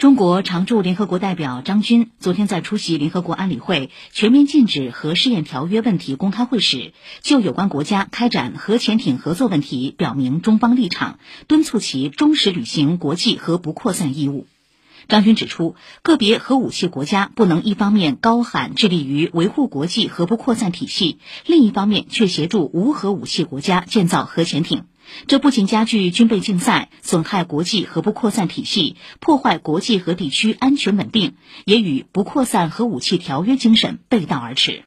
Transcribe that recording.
中国常驻联合国代表张军昨天在出席联合国安理会全面禁止核试验条约问题公开会时，就有关国家开展核潜艇合作问题表明中方立场，敦促其忠实履行国际核不扩散义务。张军指出，个别核武器国家不能一方面高喊致力于维护国际核不扩散体系，另一方面却协助无核武器国家建造核潜艇。这不仅加剧军备竞赛，损害国际核不扩散体系，破坏国际和地区安全稳定，也与不扩散核武器条约精神背道而驰。